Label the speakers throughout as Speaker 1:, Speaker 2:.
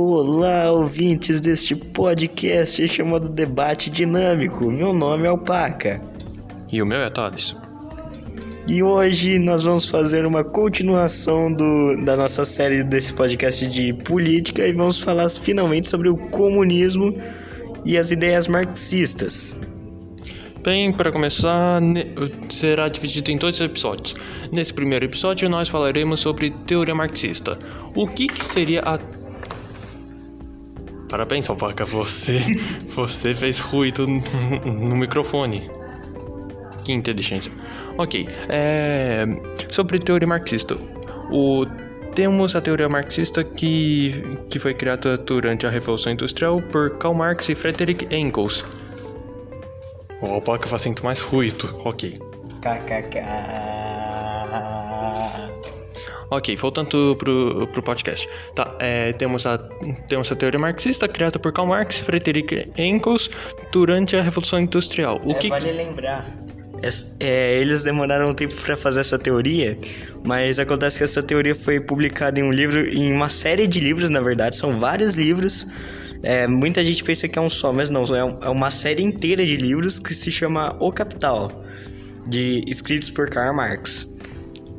Speaker 1: Olá, ouvintes deste podcast chamado Debate Dinâmico. Meu nome é Alpaca.
Speaker 2: E o meu é Thales.
Speaker 1: E hoje nós vamos fazer uma continuação do, da nossa série desse podcast de política e vamos falar finalmente sobre o comunismo e as ideias marxistas.
Speaker 2: Bem, para começar, será dividido em dois episódios. Nesse primeiro episódio, nós falaremos sobre teoria marxista. O que, que seria a Parabéns, Alpaca, você, você fez ruído no, microfone. Que inteligência. Ok, é, sobre teoria marxista. O, temos a teoria marxista que, que foi criada durante a Revolução Industrial por Karl Marx e Friedrich Engels. O Alpaca faz muito mais ruído, ok.
Speaker 1: KKK.
Speaker 2: Ok, voltando pro, pro podcast. Tá, é, temos, a, temos a teoria marxista criada por Karl Marx e Friedrich Engels durante a Revolução Industrial.
Speaker 1: O é, que vale lembrar. É, é, eles demoraram um tempo para fazer essa teoria, mas acontece que essa teoria foi publicada em um livro, em uma série de livros, na verdade, são vários livros. É, muita gente pensa que é um só, mas não, é, é uma série inteira de livros que se chama O Capital, de escritos por Karl Marx.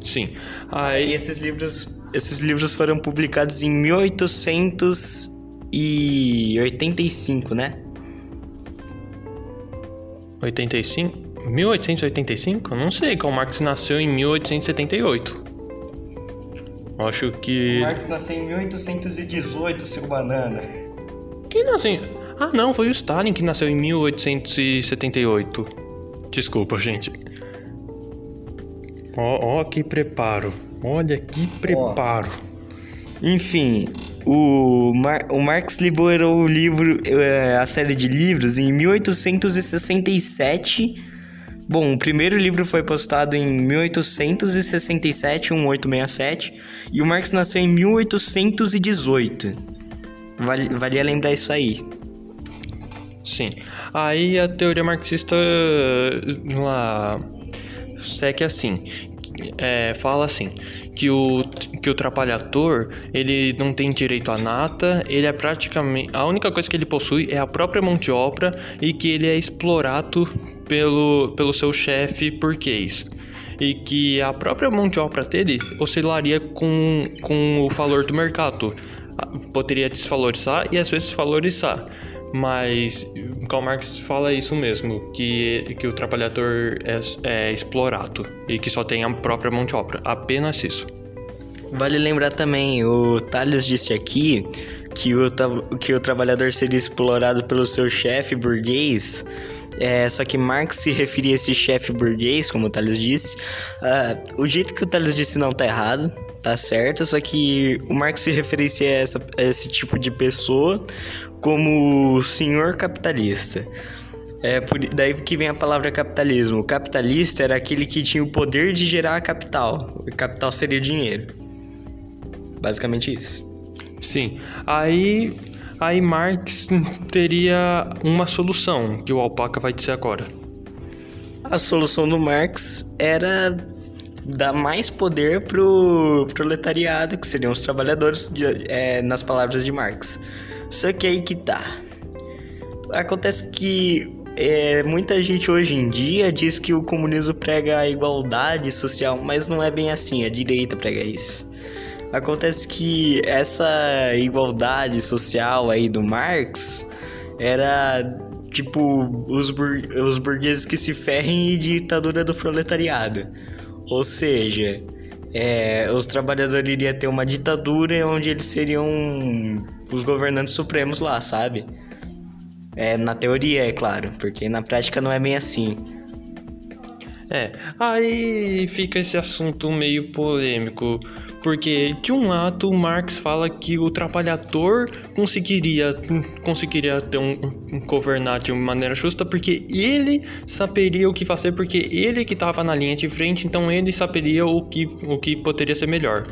Speaker 2: Sim.
Speaker 1: Aí... E esses livros, esses livros foram publicados em 1885, né?
Speaker 2: 85? 1885? Não sei, Karl Marx nasceu em 1878. Acho que.
Speaker 1: Marx nasceu em 1818, seu banana.
Speaker 2: Quem nasceu? Ah, não, foi o Stalin que nasceu em 1878. Desculpa, gente. Ó, ó que preparo. Olha que preparo.
Speaker 1: Enfim, o, Mar o Marx liberou o livro, é, a série de livros em 1867. Bom, o primeiro livro foi postado em 1867, 1867, e o Marx nasceu em 1818. Vale, valia lembrar isso aí.
Speaker 2: Sim. Aí a teoria marxista lá segue assim, é, fala assim, que o, que o trabalhador, ele não tem direito à nata, ele é praticamente, a única coisa que ele possui é a própria mão de obra e que ele é explorado pelo, pelo seu chefe burguês. E que a própria mão de obra dele oscilaria com, com o valor do mercado. Poderia desvalorizar e às vezes valorizar. Mas Karl Marx fala isso mesmo, que, que o trabalhador é, é explorado e que só tem a própria mão de obra, apenas isso.
Speaker 1: Vale lembrar também, o Thales disse aqui que o, que o trabalhador seria explorado pelo seu chefe burguês, é, só que Marx se referia a esse chefe burguês, como o Thales disse. Uh, o jeito que o Thales disse não tá errado, tá certo, só que o Marx se referencia a, essa, a esse tipo de pessoa como senhor capitalista. É por daí que vem a palavra capitalismo. O capitalista era aquele que tinha o poder de gerar capital. O capital seria o dinheiro. Basicamente isso.
Speaker 2: Sim. Aí, aí Marx teria uma solução que o Alpaca vai dizer agora.
Speaker 1: A solução do Marx era dar mais poder pro proletariado, que seriam os trabalhadores, é, nas palavras de Marx. Só que aí que tá. Acontece que é, muita gente hoje em dia diz que o comunismo prega a igualdade social, mas não é bem assim, a direita prega isso. Acontece que essa igualdade social aí do Marx era tipo os, bur os burgueses que se ferrem e ditadura do proletariado. Ou seja, é, os trabalhadores iriam ter uma ditadura onde eles seriam os governantes supremos lá, sabe? É, na teoria, é claro, porque na prática não é bem assim.
Speaker 2: É, aí fica esse assunto meio polêmico, porque de um lado Marx fala que o trabalhador conseguiria, conseguiria ter um, um governar de maneira justa porque ele saberia o que fazer, porque ele que estava na linha de frente, então ele saberia o que, o que poderia ser melhor.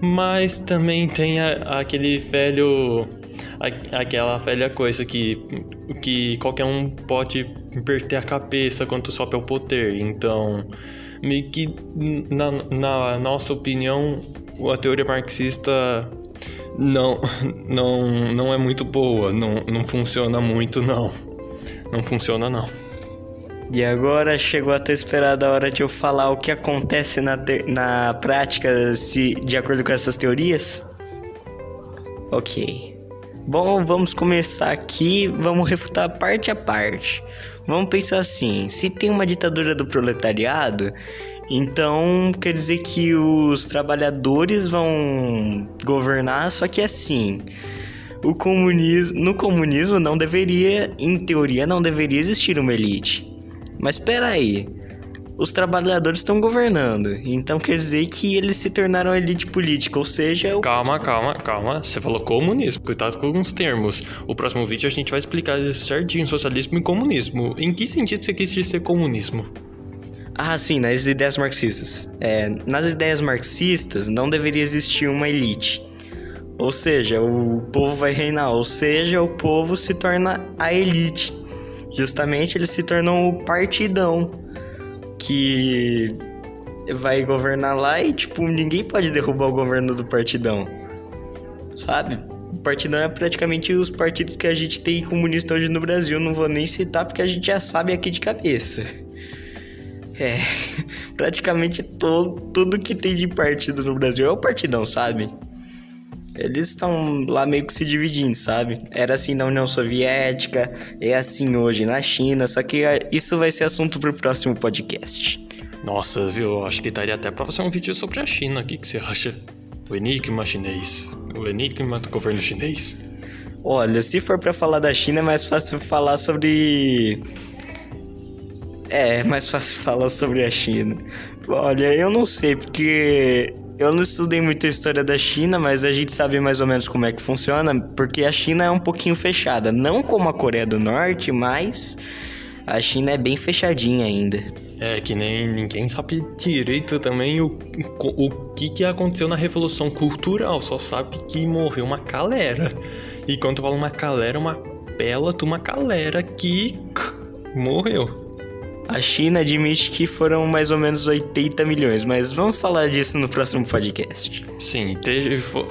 Speaker 2: Mas também tem a, aquele velho aquela velha coisa que, que qualquer um pode perder a cabeça quando sobe ao poder. Então, meio que na, na nossa opinião, a teoria marxista não, não, não é muito boa, não, não funciona muito não. Não funciona não.
Speaker 1: E agora chegou a ter esperado a hora de eu falar o que acontece na, te- na prática se, de acordo com essas teorias? Ok. Bom, vamos começar aqui, vamos refutar parte a parte. Vamos pensar assim: se tem uma ditadura do proletariado, então quer dizer que os trabalhadores vão governar, só que assim. O comunismo, no comunismo não deveria, em teoria, não deveria existir uma elite. Mas espera aí, os trabalhadores estão governando, então quer dizer que eles se tornaram elite política, ou seja, o
Speaker 2: Calma, calma, calma. Você falou comunismo. Cuidado com alguns termos. O próximo vídeo a gente vai explicar certinho socialismo e comunismo. Em que sentido você quis dizer comunismo?
Speaker 1: Ah, sim, nas ideias marxistas. É, nas ideias marxistas não deveria existir uma elite. Ou seja, o povo vai reinar, ou seja, o povo se torna a elite. Justamente eles se tornam o partidão que vai governar lá e tipo, ninguém pode derrubar o governo do partidão. Sabe? O partidão é praticamente os partidos que a gente tem comunista hoje no Brasil, não vou nem citar porque a gente já sabe aqui de cabeça. É, praticamente todo, tudo que tem de partido no Brasil é o partidão, sabe? Eles estão lá meio que se dividindo, sabe? Era assim na União Soviética, é assim hoje na China, só que ah, isso vai ser assunto pro próximo podcast.
Speaker 2: Nossa, viu? Eu acho que daria até pra fazer um vídeo sobre a China. O que, que você acha? O enigma chinês. O enigma do governo chinês.
Speaker 1: Olha, se for pra falar da China, é mais fácil falar sobre. É, mais fácil falar sobre a China. Olha, eu não sei, porque eu não estudei muito a história da China, mas a gente sabe mais ou menos como é que funciona, porque a China é um pouquinho fechada. Não como a Coreia do Norte, mas a China é bem fechadinha ainda.
Speaker 2: É, que nem ninguém sabe direito também o, o, o que, que aconteceu na Revolução Cultural. Só sabe que morreu uma galera. E quando eu falo uma galera, uma bela de uma galera que morreu.
Speaker 1: A China admite que foram mais ou menos 80 milhões, mas vamos falar disso no próximo podcast.
Speaker 2: Sim,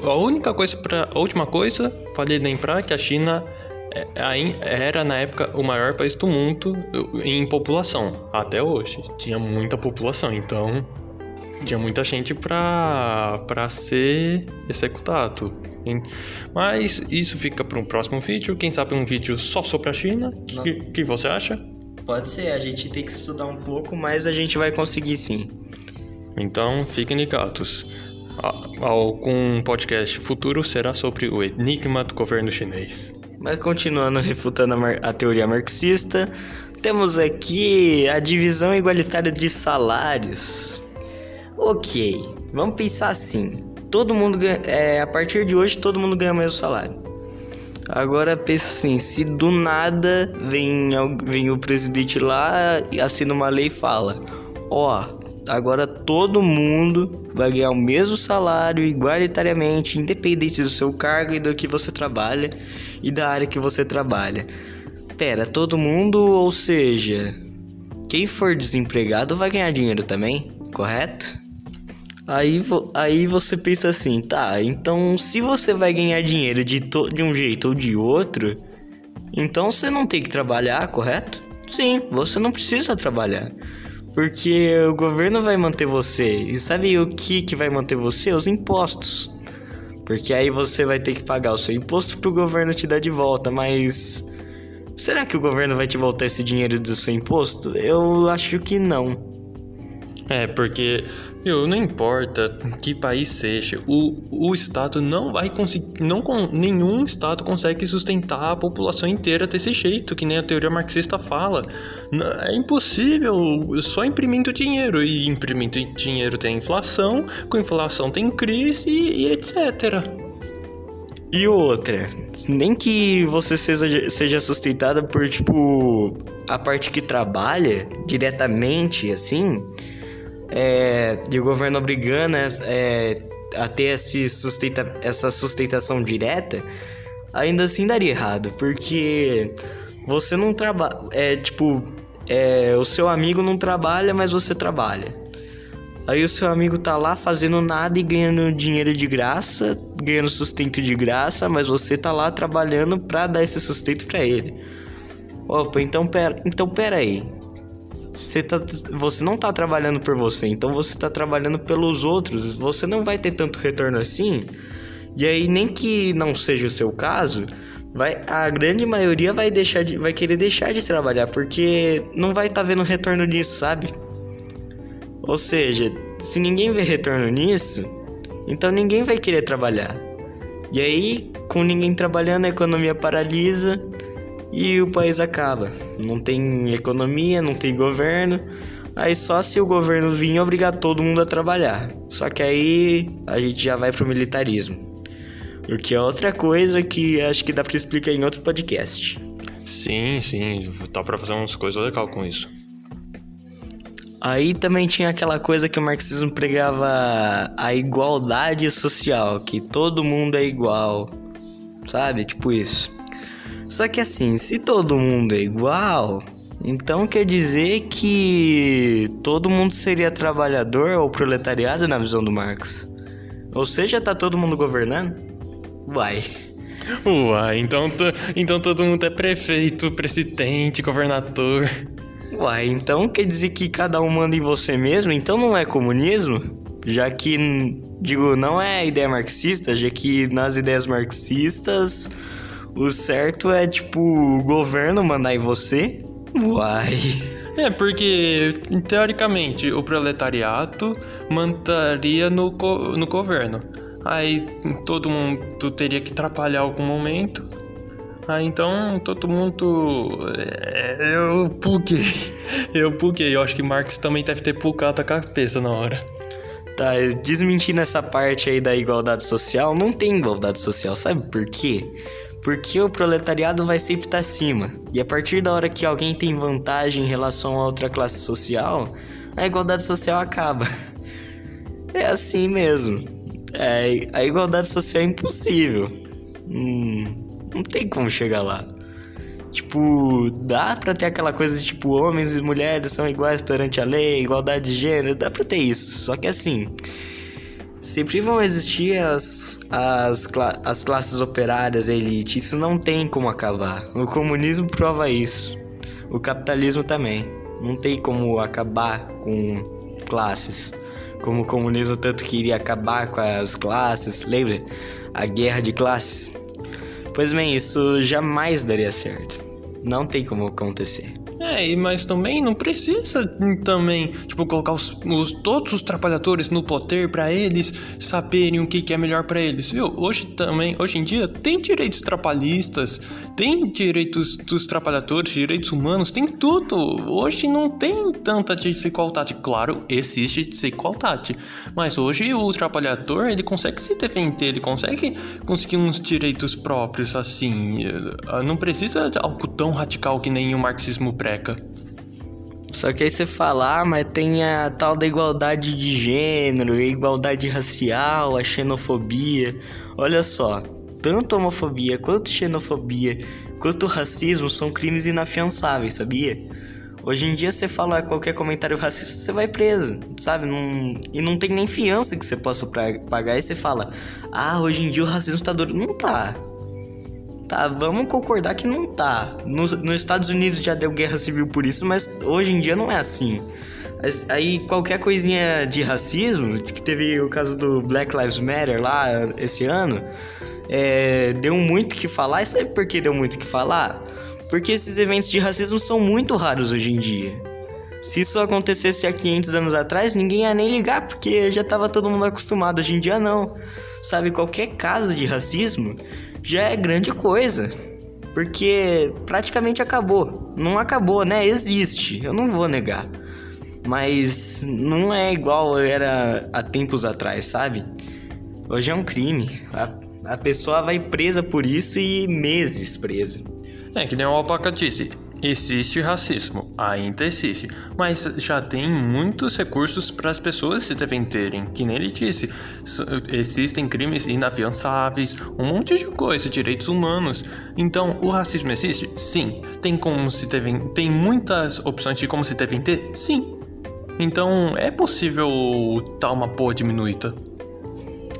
Speaker 2: a única coisa para a última coisa, vale lembrar que a China é, era na época o maior país do mundo em população, até hoje. Tinha muita população, então tinha muita gente pra, pra ser executado. Mas isso fica para um próximo vídeo, quem sabe um vídeo só sobre a China. O que, que você acha?
Speaker 1: Pode ser, a gente tem que estudar um pouco, mas a gente vai conseguir sim.
Speaker 2: Então fiquem ligados. Algum podcast futuro será sobre o enigma do governo chinês.
Speaker 1: Mas continuando refutando a, a teoria marxista, temos aqui a divisão igualitária de salários. Ok, vamos pensar assim. Todo mundo ganha, é, a partir de hoje todo mundo ganha o mesmo salário. Agora pensa assim, se do nada vem, vem o presidente lá assina uma lei e fala: Ó, agora todo mundo vai ganhar o mesmo salário igualitariamente, independente do seu cargo e do que você trabalha e da área que você trabalha. Pera, todo mundo, ou seja, quem for desempregado vai ganhar dinheiro também, correto? Aí, aí você pensa assim, tá, então se você vai ganhar dinheiro de, de um jeito ou de outro, então você não tem que trabalhar, correto? Sim, você não precisa trabalhar. Porque o governo vai manter você. E sabe o que, que vai manter você? Os impostos. Porque aí você vai ter que pagar o seu imposto pro governo te dar de volta, mas. Será que o governo vai te voltar esse dinheiro do seu imposto? Eu acho que não.
Speaker 2: É, porque, meu, não importa que país seja, o, o Estado não vai conseguir. Não, nenhum Estado consegue sustentar a população inteira desse jeito, que nem a teoria marxista fala. É impossível, só imprimindo dinheiro. E imprimindo dinheiro tem inflação, com inflação tem crise e, e etc.
Speaker 1: E outra, nem que você seja, seja sustentada por, tipo, a parte que trabalha diretamente, assim, é, e o governo obrigando é, a ter esse sustenta, essa sustentação direta, ainda assim daria errado, porque você não trabalha, é, tipo, é, o seu amigo não trabalha, mas você trabalha. Aí o seu amigo tá lá fazendo nada e ganhando dinheiro de graça, ganhando sustento de graça, mas você tá lá trabalhando pra dar esse sustento pra ele. Opa, então pera, então pera aí. Você, tá, você não tá trabalhando por você, então você tá trabalhando pelos outros. Você não vai ter tanto retorno assim. E aí, nem que não seja o seu caso, vai, a grande maioria vai deixar de, vai querer deixar de trabalhar, porque não vai estar tá vendo retorno nisso, sabe? Ou seja, se ninguém vê retorno nisso, então ninguém vai querer trabalhar. E aí, com ninguém trabalhando, a economia paralisa e o país acaba. Não tem economia, não tem governo. Aí só se o governo vir obrigar todo mundo a trabalhar. Só que aí a gente já vai pro militarismo. O que é outra coisa que acho que dá para explicar em outro podcast.
Speaker 2: Sim, sim, dá para fazer umas coisas legais com isso.
Speaker 1: Aí também tinha aquela coisa que o marxismo pregava a igualdade social, que todo mundo é igual, sabe? Tipo isso. Só que assim, se todo mundo é igual, então quer dizer que todo mundo seria trabalhador ou proletariado na visão do Marx. Ou seja, tá todo mundo governando? Uai.
Speaker 2: Uai, então, então todo mundo é prefeito, presidente, governador.
Speaker 1: Uai, então quer dizer que cada um manda em você mesmo? Então não é comunismo? Já que, digo, não é ideia marxista, já que nas ideias marxistas o certo é, tipo, o governo mandar em você? Uai.
Speaker 2: É, porque, teoricamente, o proletariado mandaria no, no governo. Aí todo mundo teria que atrapalhar algum momento ah, então todo mundo. É, eu puquei. Eu puquei. Eu acho que Marx também deve ter pucado a cabeça na hora.
Speaker 1: Tá, desmentindo essa parte aí da igualdade social, não tem igualdade social, sabe por quê? Porque o proletariado vai sempre estar acima. E a partir da hora que alguém tem vantagem em relação a outra classe social, a igualdade social acaba. É assim mesmo. É, a igualdade social é impossível. Hum. Não tem como chegar lá. Tipo, dá pra ter aquela coisa de tipo, homens e mulheres são iguais perante a lei, igualdade de gênero, dá pra ter isso. Só que assim, sempre vão existir as, as, as classes operárias, a elite. Isso não tem como acabar. O comunismo prova isso. O capitalismo também. Não tem como acabar com classes. Como o comunismo tanto queria acabar com as classes, lembra? A guerra de classes. Pois bem, isso jamais daria certo. Não tem como acontecer.
Speaker 2: É, mas também não precisa também, tipo, colocar os, os todos os trabalhadores no poder para eles saberem o que, que é melhor para eles, viu? Hoje também, hoje em dia, tem direitos trabalhistas, tem direitos dos trabalhadores, direitos humanos, tem tudo. Hoje não tem tanta desigualdade. Claro, existe desigualdade, mas hoje o trabalhador ele consegue se defender, ele consegue conseguir uns direitos próprios assim. Não precisa de algo tão radical que nem o marxismo pré
Speaker 1: só que aí você fala, ah, mas tem a tal da igualdade de gênero, igualdade racial, a xenofobia. Olha só, tanto homofobia quanto xenofobia quanto racismo são crimes inafiançáveis, sabia? Hoje em dia você fala qualquer comentário racista, você vai preso, sabe? Não, e não tem nem fiança que você possa pagar. E você fala, ah, hoje em dia o racismo tá duro. Não tá. Tá, vamos concordar que não tá. Nos, nos Estados Unidos já deu guerra civil por isso, mas hoje em dia não é assim. Aí qualquer coisinha de racismo, que teve o caso do Black Lives Matter lá esse ano, é, deu muito que falar. E sabe por que deu muito que falar? Porque esses eventos de racismo são muito raros hoje em dia. Se isso acontecesse há 500 anos atrás, ninguém ia nem ligar, porque já tava todo mundo acostumado. Hoje em dia, não. Sabe, qualquer caso de racismo já é grande coisa. Porque praticamente acabou. Não acabou, né? Existe, eu não vou negar. Mas não é igual era há tempos atrás, sabe? Hoje é um crime. A, a pessoa vai presa por isso e meses preso.
Speaker 2: É que nem o Alpaca disse. Existe racismo, ainda existe, mas já tem muitos recursos para as pessoas se defenderem, que nem ele disse. Existem crimes inafiançáveis, um monte de coisa, direitos humanos. Então, o racismo existe? Sim. Tem como se devem, tem muitas opções de como se devem ter? Sim. Então é possível dar uma boa diminuída.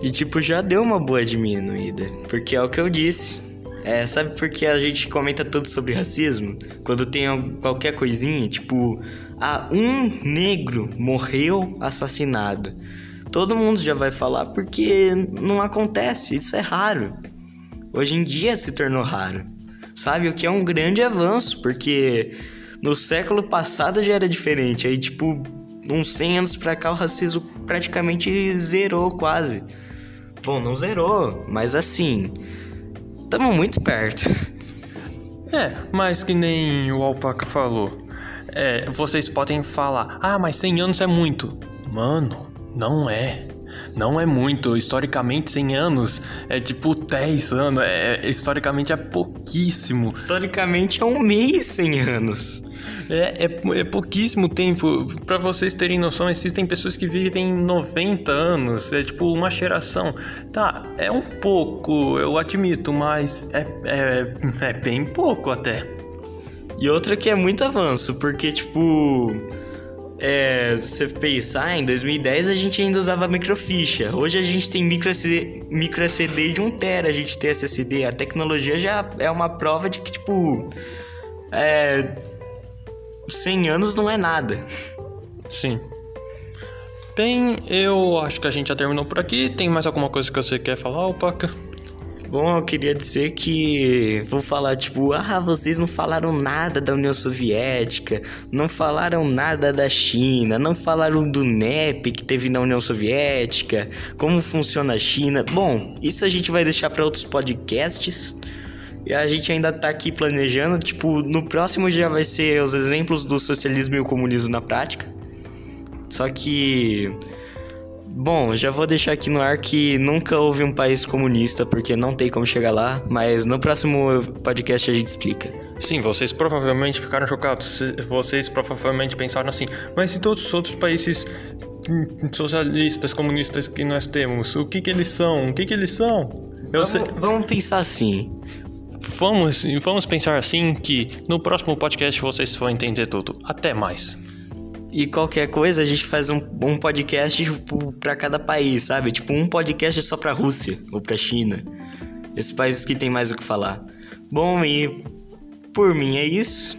Speaker 1: E tipo, já deu uma boa diminuída. Porque é o que eu disse. É, sabe por que a gente comenta tudo sobre racismo? Quando tem qualquer coisinha, tipo, ah, um negro morreu assassinado. Todo mundo já vai falar porque não acontece, isso é raro. Hoje em dia se tornou raro. Sabe? O que é um grande avanço, porque no século passado já era diferente. Aí, tipo, uns 100 anos pra cá o racismo praticamente zerou quase. Bom, não zerou, mas assim, Tamo muito perto.
Speaker 2: É, mas que nem o Alpaca falou. É, vocês podem falar, ah, mas 100 anos é muito. Mano, não é. Não é muito. Historicamente, 100 anos é tipo 10 anos. É, historicamente é pouquíssimo.
Speaker 1: Historicamente é um mês 100 anos.
Speaker 2: É, é, é pouquíssimo tempo. Para vocês terem noção, existem pessoas que vivem 90 anos. É tipo uma geração. Tá, é um pouco, eu admito, mas é, é, é bem pouco até.
Speaker 1: E outra que é muito avanço, porque tipo. É, você pensar, em 2010 a gente ainda usava microficha. Hoje a gente tem micro SD, micro SD de 1TB, a gente tem SSD. A tecnologia já é uma prova de que, tipo. É, 100 anos não é nada.
Speaker 2: Sim. Bem, eu acho que a gente já terminou por aqui. Tem mais alguma coisa que você quer falar, Opaca?
Speaker 1: Bom, eu queria dizer que vou falar tipo, ah, vocês não falaram nada da União Soviética, não falaram nada da China, não falaram do NEP que teve na União Soviética, como funciona a China. Bom, isso a gente vai deixar para outros podcasts. E a gente ainda tá aqui planejando, tipo, no próximo já vai ser os exemplos do socialismo e o comunismo na prática. Só que Bom, já vou deixar aqui no ar que nunca houve um país comunista, porque não tem como chegar lá, mas no próximo podcast a gente explica.
Speaker 2: Sim, vocês provavelmente ficaram chocados. Vocês provavelmente pensaram assim, mas e todos os outros países socialistas, comunistas que nós temos, o que que eles são? O que que eles são?
Speaker 1: Vamos, sei... vamos pensar assim.
Speaker 2: Vamos, vamos pensar assim que no próximo podcast vocês vão entender tudo. Até mais.
Speaker 1: E qualquer coisa a gente faz um, um podcast tipo, para cada país, sabe? Tipo, um podcast só pra Rússia ou pra China. Esses países que tem mais o que falar. Bom, e por mim é isso.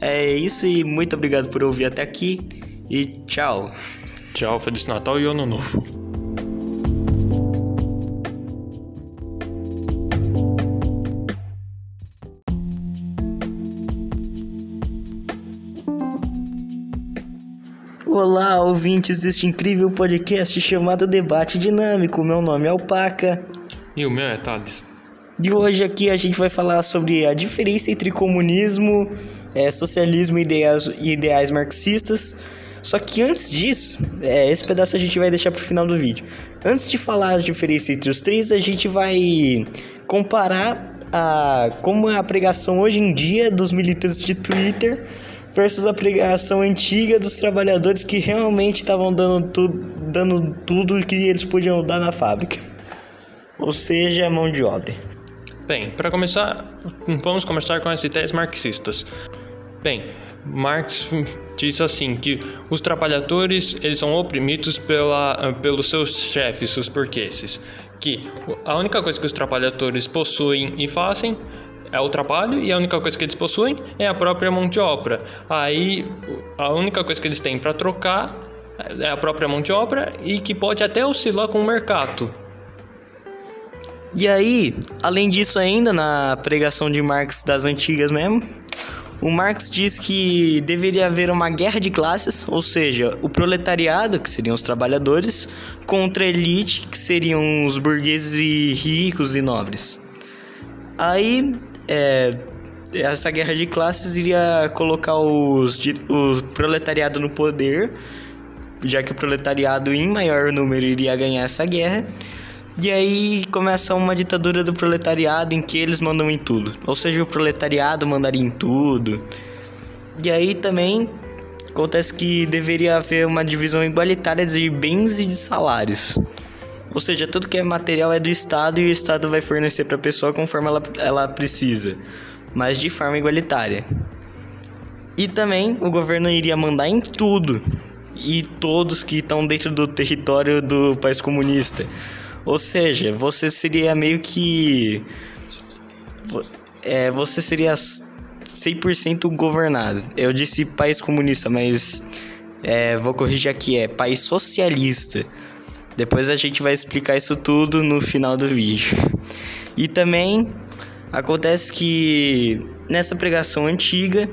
Speaker 1: É isso e muito obrigado por ouvir até aqui. E tchau.
Speaker 2: Tchau, Feliz Natal e Ano Novo.
Speaker 1: Ouvintes deste incrível podcast chamado Debate Dinâmico. Meu nome é Alpaca.
Speaker 2: E o meu é Thales.
Speaker 1: E hoje aqui a gente vai falar sobre a diferença entre comunismo, é, socialismo e ideais, ideais marxistas. Só que antes disso, é, esse pedaço a gente vai deixar para o final do vídeo. Antes de falar as diferenças entre os três, a gente vai comparar a, como é a pregação hoje em dia dos militantes de Twitter versus a pregação antiga dos trabalhadores que realmente estavam dando, tu, dando tudo que eles podiam dar na fábrica. Ou seja, mão de obra.
Speaker 2: Bem, para começar, vamos começar com as ideias marxistas. Bem, Marx diz assim que os trabalhadores eles são oprimidos pela, pelos seus chefes, os burgueses, que a única coisa que os trabalhadores possuem e fazem é o trabalho e a única coisa que eles possuem é a própria mão de obra. Aí a única coisa que eles têm para trocar é a própria mão de obra e que pode até oscilar com o mercado.
Speaker 1: E aí, além disso ainda na pregação de Marx das antigas mesmo, o Marx diz que deveria haver uma guerra de classes, ou seja, o proletariado, que seriam os trabalhadores, contra a elite, que seriam os burgueses e ricos e nobres. Aí é, essa guerra de classes iria colocar os, os proletariado no poder, já que o proletariado em maior número iria ganhar essa guerra. E aí começa uma ditadura do proletariado em que eles mandam em tudo. Ou seja, o proletariado mandaria em tudo. E aí também acontece que deveria haver uma divisão igualitária de bens e de salários. Ou seja, tudo que é material é do Estado e o Estado vai fornecer para a pessoa conforme ela, ela precisa, mas de forma igualitária. E também o governo iria mandar em tudo. e todos que estão dentro do território do país comunista. Ou seja, você seria meio que. É, você seria 100% governado. Eu disse país comunista, mas é, vou corrigir aqui: é país socialista. Depois a gente vai explicar isso tudo no final do vídeo. E também acontece que nessa pregação antiga,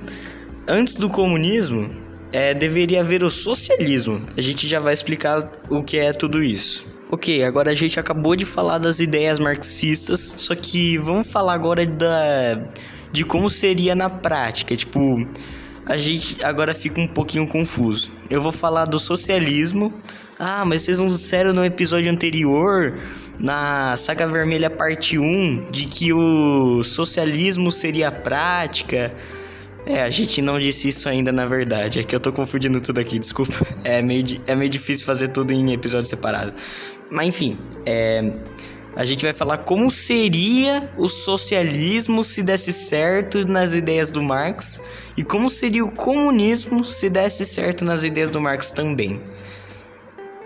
Speaker 1: antes do comunismo, é, deveria haver o socialismo. A gente já vai explicar o que é tudo isso. Ok, agora a gente acabou de falar das ideias marxistas, só que vamos falar agora da de como seria na prática. Tipo, a gente agora fica um pouquinho confuso. Eu vou falar do socialismo. Ah, mas vocês não disseram no episódio anterior, na Saga Vermelha parte 1, de que o socialismo seria prática. É, a gente não disse isso ainda na verdade. É que eu tô confundindo tudo aqui, desculpa. É meio, é meio difícil fazer tudo em episódio separado. Mas enfim, é, a gente vai falar como seria o socialismo se desse certo nas ideias do Marx e como seria o comunismo se desse certo nas ideias do Marx também.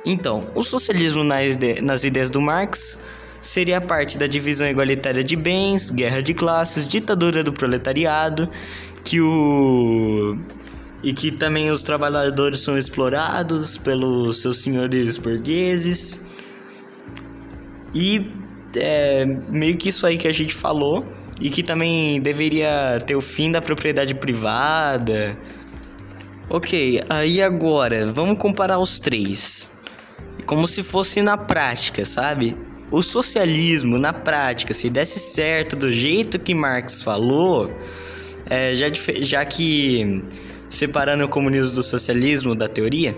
Speaker 1: Então, o socialismo nas, ideias do Marx seria parte da divisão igualitária de bens, guerra de classes, ditadura do proletariado que o e que também os trabalhadores são explorados pelos seus senhores burgueses. E é meio que isso aí que a gente falou e que também deveria ter o fim da propriedade privada. Ok, aí agora vamos comparar os três. Como se fosse na prática, sabe? O socialismo na prática, se desse certo do jeito que Marx falou, é, já, já que separando o comunismo do socialismo da teoria,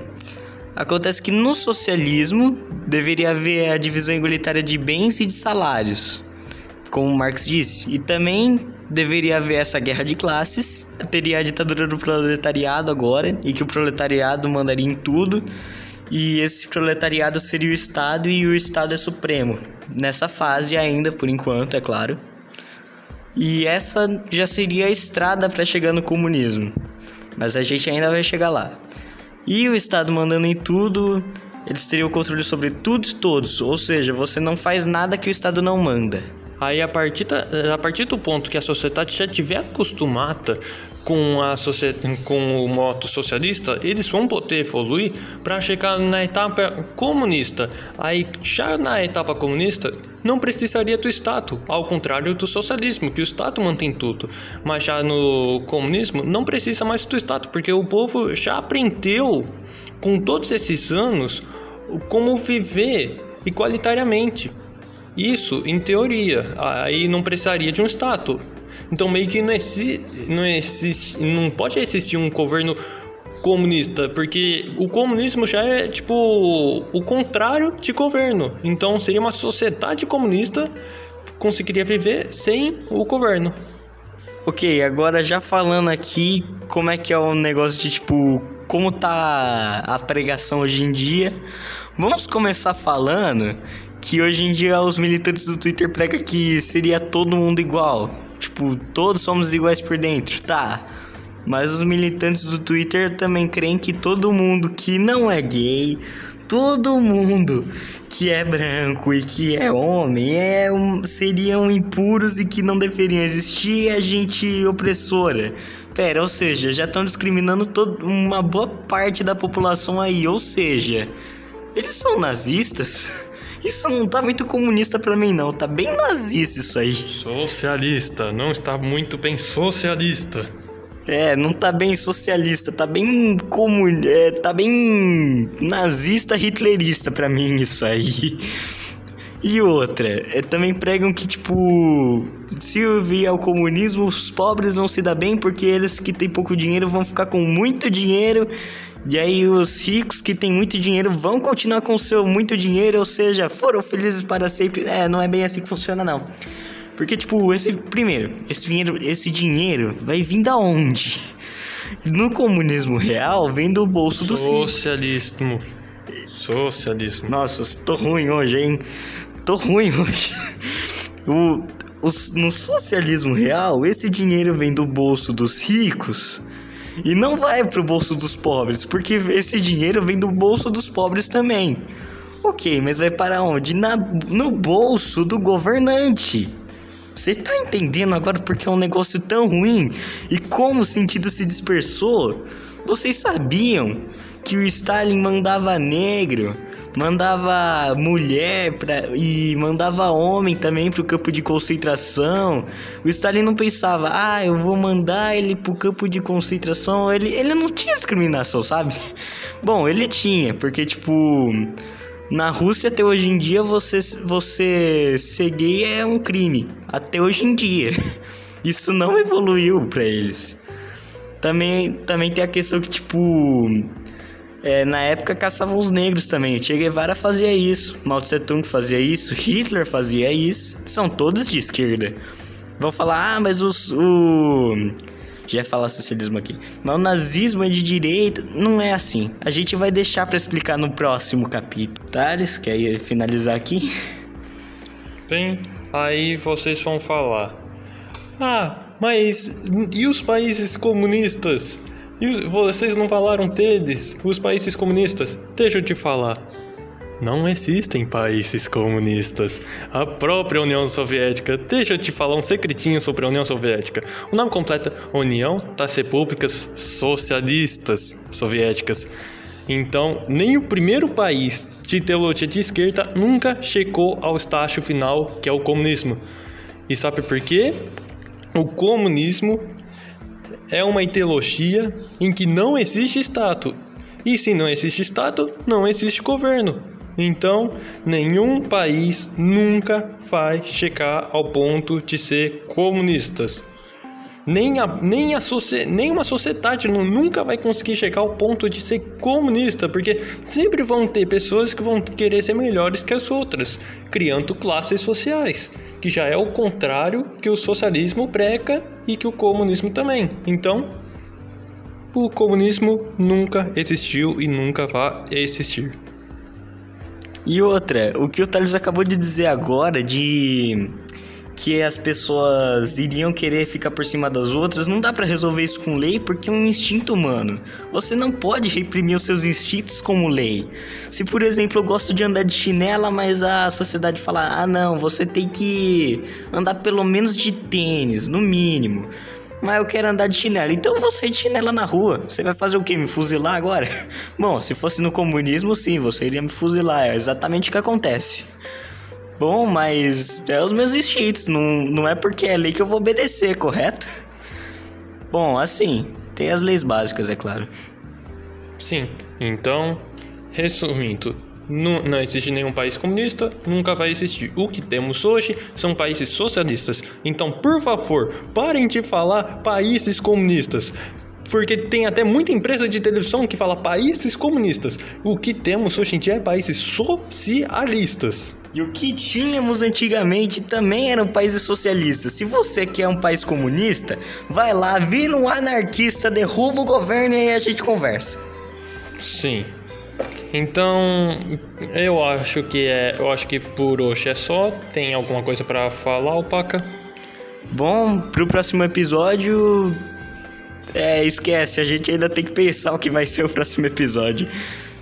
Speaker 1: acontece que no socialismo deveria haver a divisão igualitária de bens e de salários, como Marx disse, e também deveria haver essa guerra de classes, teria a ditadura do proletariado agora, e que o proletariado mandaria em tudo, e esse proletariado seria o Estado e o Estado é supremo. Nessa fase ainda, por enquanto, é claro. E essa já seria a estrada para chegar no comunismo. Mas a gente ainda vai chegar lá. E o Estado mandando em tudo, eles teriam o controle sobre tudo e todos. Ou seja, você não faz nada que o Estado não manda.
Speaker 2: Aí a partir, da, a partir do ponto que a sociedade já estiver acostumada com, a com o moto socialista, eles vão poder evoluir para chegar na etapa comunista. Aí, já na etapa comunista, não precisaria do Estado, ao contrário do socialismo, que o Estado mantém tudo. Mas já no comunismo, não precisa mais do Estado, porque o povo já aprendeu, com todos esses anos, como viver igualitariamente. Isso, em teoria, aí não precisaria de um Estado. Então meio que não existe, não existe, não pode existir um governo comunista, porque o comunismo já é tipo o contrário de governo. Então seria uma sociedade comunista conseguiria viver sem o governo.
Speaker 1: Ok, agora já falando aqui como é que é o negócio de tipo como tá a pregação hoje em dia, vamos começar falando que hoje em dia os militantes do Twitter pregam que seria todo mundo igual. Tipo, todos somos iguais por dentro, tá? Mas os militantes do Twitter também creem que todo mundo que não é gay, todo mundo que é branco e que é homem é um, seriam impuros e que não deveriam existir é gente opressora. Pera, ou seja, já estão discriminando todo, uma boa parte da população aí, ou seja, eles são nazistas? Isso não tá muito comunista para mim, não. Tá bem nazista isso aí.
Speaker 2: Socialista, não está muito bem socialista.
Speaker 1: É, não tá bem socialista, tá bem comun... É, tá bem nazista, hitlerista para mim isso aí. E outra, é, também pregam que, tipo, se vier o comunismo, os pobres vão se dar bem porque eles que têm pouco dinheiro vão ficar com muito dinheiro e aí os ricos que têm muito dinheiro vão continuar com o seu muito dinheiro, ou seja, foram felizes para sempre. É, não é bem assim que funciona não. Porque tipo, esse primeiro, esse dinheiro, esse dinheiro vai vir da onde? No comunismo real, vem do bolso do
Speaker 2: Socialismo. Socialismo.
Speaker 1: Nossa, tô ruim hoje, hein? Tô ruim hoje. O, o, no socialismo real, esse dinheiro vem do bolso dos ricos E não vai pro bolso dos pobres, porque esse dinheiro vem do bolso dos pobres também. Ok, mas vai para onde? Na, no bolso do governante. Você tá entendendo agora porque é um negócio tão ruim e como o sentido se dispersou? Vocês sabiam que o Stalin mandava negro, mandava mulher pra, e mandava homem também pro campo de concentração. O Stalin não pensava, ah, eu vou mandar ele pro campo de concentração. Ele, ele não tinha discriminação, sabe? Bom, ele tinha, porque tipo. Na Rússia, até hoje em dia, você, você ser gay é um crime. Até hoje em dia. Isso não evoluiu para eles. Também, também tem a questão que, tipo. É, na época caçavam os negros também. Che Guevara fazia isso. Mao Tse Tung fazia isso. Hitler fazia isso. São todos de esquerda. Vão falar, ah, mas os. O já falar socialismo aqui. Mas o nazismo é de direita, não é assim. A gente vai deixar para explicar no próximo capítulo. Thales, quer finalizar aqui?
Speaker 2: Bem, aí vocês vão falar. Ah, mas e os países comunistas? E vocês não falaram deles, os países comunistas? Deixa eu te falar. Não existem países comunistas. A própria União Soviética. Deixa eu te falar um secretinho sobre a União Soviética. O nome completo é União das Repúblicas Socialistas Soviéticas. Então, nem o primeiro país de teologia de esquerda nunca chegou ao estágio final, que é o comunismo. E sabe por quê? O comunismo é uma ideologia em que não existe Estado. E se não existe Estado, não existe governo. Então, nenhum país nunca vai chegar ao ponto de ser comunistas. Nem, a, nem, a nem uma sociedade nunca vai conseguir chegar ao ponto de ser comunista, porque sempre vão ter pessoas que vão querer ser melhores que as outras, criando classes sociais, que já é o contrário que o socialismo prega e que o comunismo também. Então, o comunismo nunca existiu e nunca vai existir.
Speaker 1: E outra, o que o Thales acabou de dizer agora de que as pessoas iriam querer ficar por cima das outras, não dá para resolver isso com lei porque é um instinto humano. Você não pode reprimir os seus instintos como lei. Se, por exemplo, eu gosto de andar de chinela, mas a sociedade fala: "Ah, não, você tem que andar pelo menos de tênis, no mínimo" mas eu quero andar de chinelo. Então eu vou sair de chinela na rua. Você vai fazer o quê? Me fuzilar agora? Bom, se fosse no comunismo, sim, você iria me fuzilar. É exatamente o que acontece. Bom, mas é os meus instintos. Não, não é porque é lei que eu vou obedecer, correto? Bom, assim, tem as leis básicas, é claro.
Speaker 2: Sim, então, resumindo, não, não, existe nenhum país comunista, nunca vai existir. O que temos hoje são países socialistas. Então, por favor, parem de falar países comunistas. Porque tem até muita empresa de televisão que fala países comunistas. O que temos hoje em dia é países socialistas.
Speaker 1: E o que tínhamos antigamente também eram países socialistas. Se você quer um país comunista, vai lá, vira um anarquista, derruba o governo e aí a gente conversa.
Speaker 2: Sim. Então, eu acho que é, eu acho que por hoje é só. Tem alguma coisa para falar, Alpaca?
Speaker 1: Bom, pro próximo episódio, é, esquece, a gente ainda tem que pensar o que vai ser o próximo episódio.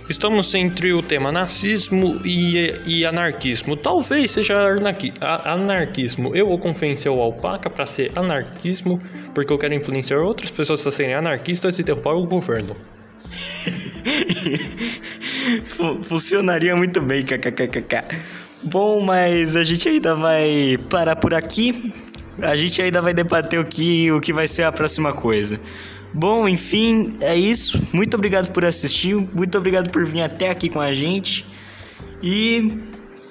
Speaker 2: Estamos entre o tema nazismo e, e anarquismo. Talvez seja anarqui, anarquismo. Eu vou convencer o Alpaca para ser anarquismo, porque eu quero influenciar outras pessoas a serem anarquistas e derrubar o governo.
Speaker 1: Funcionaria muito bem. Bom, mas a gente ainda vai parar por aqui. A gente ainda vai debater o que, o que vai ser a próxima coisa. Bom, enfim, é isso. Muito obrigado por assistir. Muito obrigado por vir até aqui com a gente. E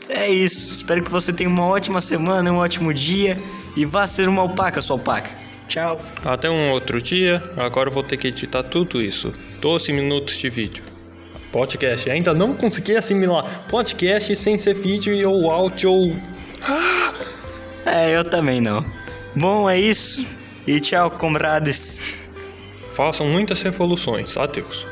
Speaker 1: é isso. Espero que você tenha uma ótima semana, um ótimo dia. E vá ser uma alpaca, sua alpaca. Tchau.
Speaker 2: Até um outro dia. Agora eu vou ter que editar tudo isso. 12 minutos de vídeo. Podcast. Ainda não consegui assimilar podcast sem ser vídeo ou áudio ou.
Speaker 1: É, eu também não. Bom, é isso. E tchau, comrades.
Speaker 2: Façam muitas revoluções. Adeus.